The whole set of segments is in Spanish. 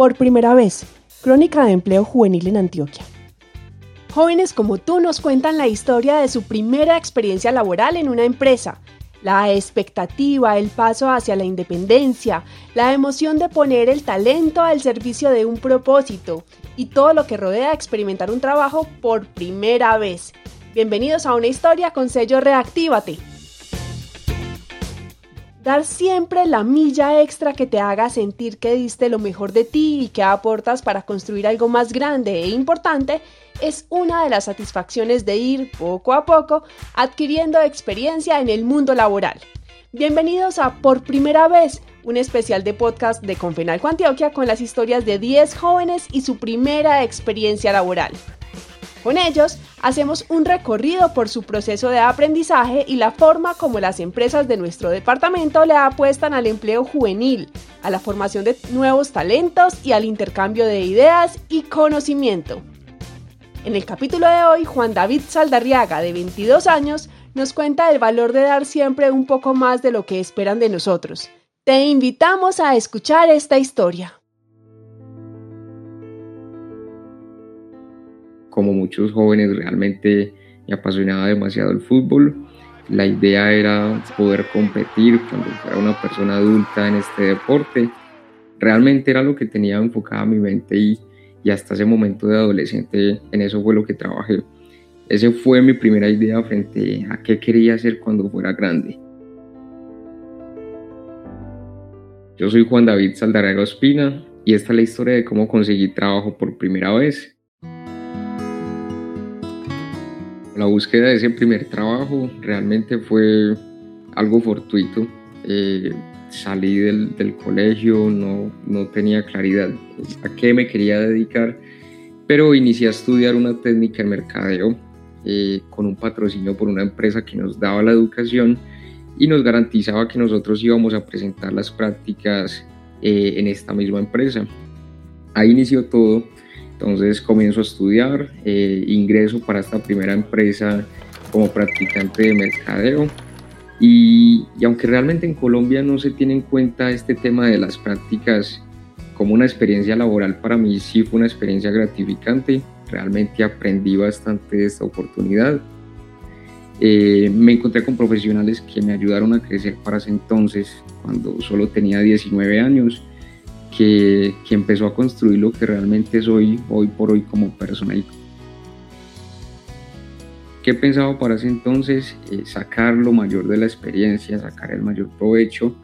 Por primera vez, Crónica de Empleo Juvenil en Antioquia. Jóvenes como tú nos cuentan la historia de su primera experiencia laboral en una empresa, la expectativa, el paso hacia la independencia, la emoción de poner el talento al servicio de un propósito y todo lo que rodea experimentar un trabajo por primera vez. Bienvenidos a una historia con sello Reactívate. Dar siempre la milla extra que te haga sentir que diste lo mejor de ti y que aportas para construir algo más grande e importante es una de las satisfacciones de ir poco a poco adquiriendo experiencia en el mundo laboral. Bienvenidos a Por Primera Vez, un especial de podcast de Confenalco Antioquia con las historias de 10 jóvenes y su primera experiencia laboral. Con ellos hacemos un recorrido por su proceso de aprendizaje y la forma como las empresas de nuestro departamento le apuestan al empleo juvenil, a la formación de nuevos talentos y al intercambio de ideas y conocimiento. En el capítulo de hoy, Juan David Saldarriaga, de 22 años, nos cuenta el valor de dar siempre un poco más de lo que esperan de nosotros. Te invitamos a escuchar esta historia. Como muchos jóvenes realmente me apasionaba demasiado el fútbol. La idea era poder competir cuando fuera una persona adulta en este deporte. Realmente era lo que tenía enfocada mi mente y, y hasta ese momento de adolescente en eso fue lo que trabajé. Esa fue mi primera idea frente a qué quería hacer cuando fuera grande. Yo soy Juan David Saldarriaga Ospina y esta es la historia de cómo conseguí trabajo por primera vez la búsqueda de ese primer trabajo realmente fue algo fortuito. Eh, salí del, colegio, no, no tenía claridad a qué me quería dedicar, pero inicié a estudiar una técnica en mercadeo eh, con un patrocinio por una empresa que nos daba la educación y nos garantizaba que nosotros íbamos a presentar las prácticas eh, en esta misma empresa. Ahí inició todo entonces comienzo a estudiar, eh, ingreso para esta primera empresa como practicante de mercadeo. Y, aunque realmente en Colombia no se tiene en cuenta este tema de las prácticas como una experiencia laboral, para mí sí fue una experiencia gratificante, realmente aprendí bastante de esta oportunidad. Eh, me encontré con profesionales que me ayudaron a crecer para ese entonces, cuando solo tenía 19 años que, empezó a construir lo que realmente soy hoy por hoy como persona. ¿Qué pensaba para ese entonces? Eh, sacar lo mayor de la experiencia, sacar el mayor provecho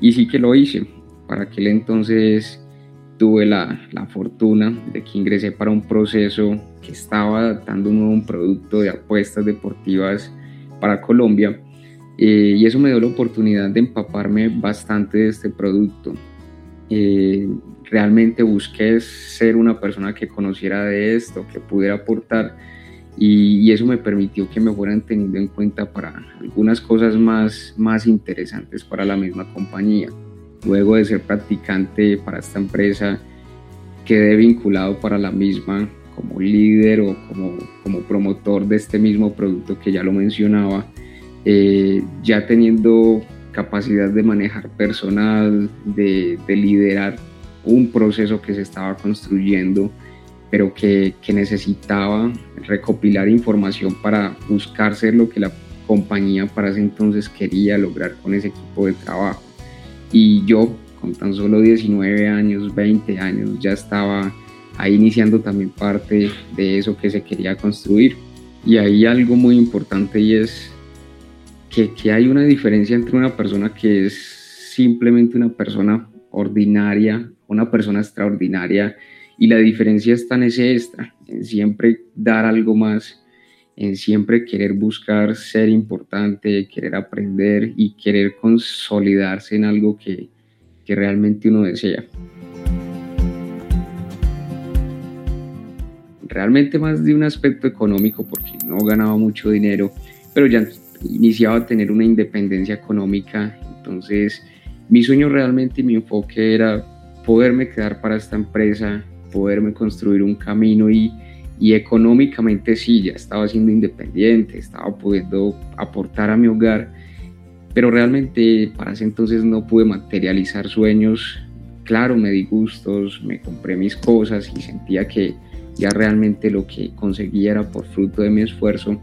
y sí que lo hice. Para aquel entonces tuve la, la, fortuna de que ingresé para un proceso que estaba adaptando un nuevo producto de apuestas deportivas para Colombia eh, y eso me dio la oportunidad de empaparme bastante de este producto, eh, realmente busqué ser una persona que conociera de esto, que pudiera aportar y, eso me permitió que me fueran teniendo en cuenta para algunas cosas más, más interesantes para la misma compañía. Luego de ser practicante para esta empresa, quedé vinculado para la misma como líder o como, como promotor de este mismo producto que ya lo mencionaba, eh, ya teniendo capacidad de manejar personal, de, liderar un proceso que se estaba construyendo, pero que, necesitaba recopilar información para buscar ser lo que la compañía para ese entonces quería lograr con ese equipo de trabajo. Y yo, con tan solo 19 años, 20 años, ya estaba ahí iniciando también parte de eso que se quería construir. Y ahí algo muy importante y es que, hay una diferencia entre una persona que es simplemente una persona ordinaria, una persona extraordinaria, y la diferencia está en ese extra, en siempre dar algo más, en siempre querer buscar ser importante, querer aprender y querer consolidarse en algo que, que realmente uno desea. Realmente más de un aspecto económico, porque no ganaba mucho dinero, pero ya iniciaba a tener una independencia económica. Entonces, mi sueño realmente y mi enfoque era poderme quedar para esta empresa, poderme construir un camino y, y económicamente sí, ya estaba siendo independiente, estaba pudiendo aportar a mi hogar, pero realmente para ese entonces no pude materializar sueños claro, me di gustos, me compré mis cosas y sentía que ya realmente lo que conseguía era por fruto de mi esfuerzo.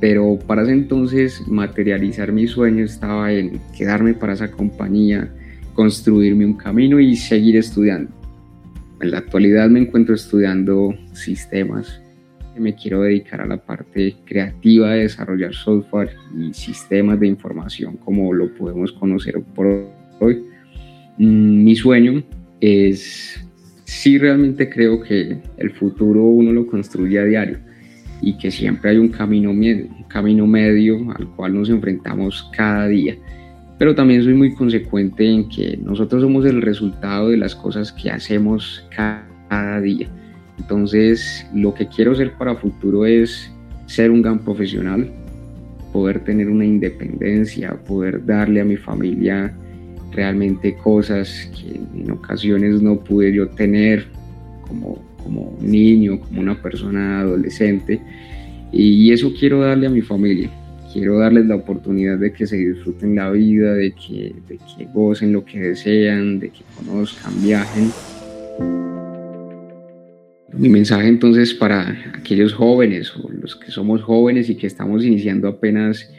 Pero para ese entonces materializar mi sueño estaba en quedarme para esa compañía, construirme un camino y seguir estudiando. En la actualidad me encuentro estudiando sistemas. Me quiero dedicar a la parte creativa de desarrollar software y sistemas de información como lo podemos conocer por hoy. Mm, mi sueño es, sí realmente creo que el futuro uno lo construye a diario y que siempre hay un camino, un camino medio al cual nos enfrentamos cada día pero también soy muy consecuente en que nosotros somos el resultado de las cosas que hacemos cada día. Entonces, lo que quiero ser para futuro es ser un gran profesional, poder tener una independencia, poder darle a mi familia realmente cosas que en ocasiones no pude yo tener como, como niño, como una persona adolescente. Y eso quiero darle a mi familia quiero darles la oportunidad de que se disfruten la vida, de que, de que gocen lo que desean, de que conozcan, viajen. Mi mensaje entonces para aquellos jóvenes o los que somos jóvenes y que estamos iniciando apenas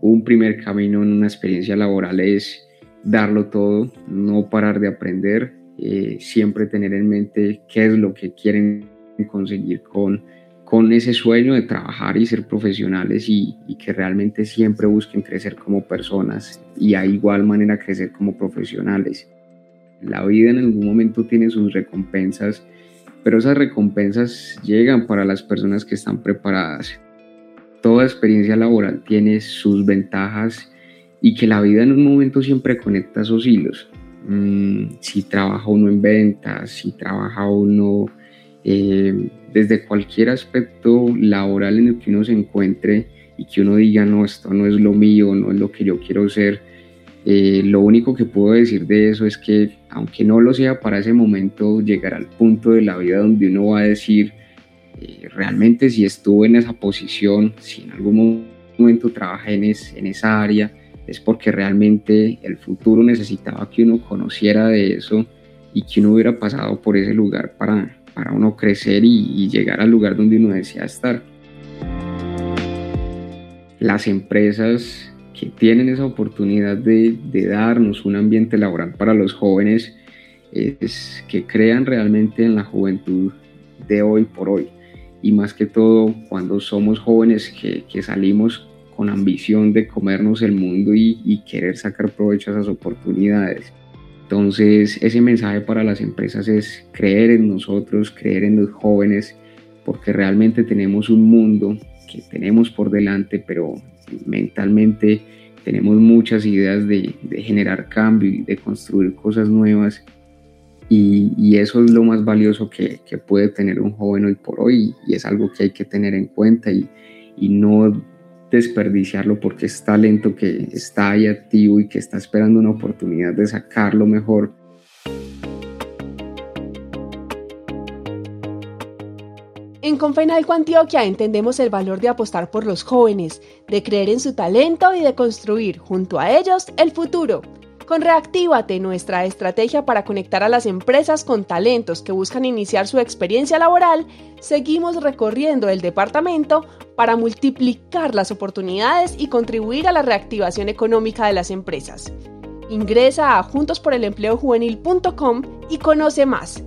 un primer camino en una experiencia laboral es darlo todo, no parar de aprender, eh, siempre tener en mente qué es lo que quieren conseguir con con ese sueño de trabajar y ser profesionales y, que realmente siempre busquen crecer como personas y a igual manera crecer como profesionales. La vida en algún momento tiene sus recompensas, pero esas recompensas llegan para las personas que están preparadas. Toda experiencia laboral tiene sus ventajas y que la vida en un momento siempre conecta esos hilos. Mm, si trabaja uno en ventas, si trabaja uno eh, desde cualquier aspecto laboral en el que uno se encuentre y que uno diga, no, esto no es lo mío, no es lo que yo quiero ser, eh, lo único que puedo decir de eso es que, aunque no lo sea para ese momento, llegará al punto de la vida donde uno va a decir, eh, realmente si estuve en esa posición, si en algún momento trabajé en, en esa área, es porque realmente el futuro necesitaba que uno conociera de eso y que uno hubiera pasado por ese lugar para, para uno crecer y, llegar al lugar donde uno desea estar. Las empresas que tienen esa oportunidad de, darnos un ambiente laboral para los jóvenes es que crean realmente en la juventud de hoy por hoy. Y más que todo cuando somos jóvenes que, salimos con ambición de comernos el mundo y, querer sacar provecho a esas oportunidades. Entonces, ese mensaje para las empresas es creer en nosotros, creer en los jóvenes, porque realmente tenemos un mundo que tenemos por delante, pero mentalmente tenemos muchas ideas de, generar cambio y de construir cosas nuevas. Y, eso es lo más valioso que, puede tener un joven hoy por hoy y es algo que hay que tener en cuenta y no desperdiciarlo porque es talento que está ahí activo y que está esperando una oportunidad de sacarlo mejor. En Confenalco Antioquia entendemos el valor de apostar por los jóvenes, de creer en su talento y de construir junto a ellos el futuro. Con Reactívate, nuestra estrategia para conectar a las empresas con talentos que buscan iniciar su experiencia laboral, seguimos recorriendo el departamento para multiplicar las oportunidades y contribuir a la reactivación económica de las empresas. Ingresa a juntosporelempleojuvenil.com y conoce más.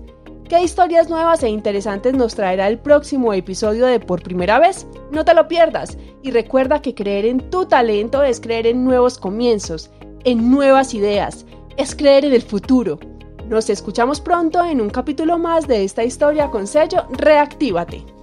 ¿Qué historias nuevas e interesantes nos traerá el próximo episodio de Por Primera vez? No te lo pierdas y recuerda que creer en tu talento es creer en nuevos comienzos en nuevas ideas, es creer en el futuro. Nos escuchamos pronto en un capítulo más de esta historia con sello Reactívate.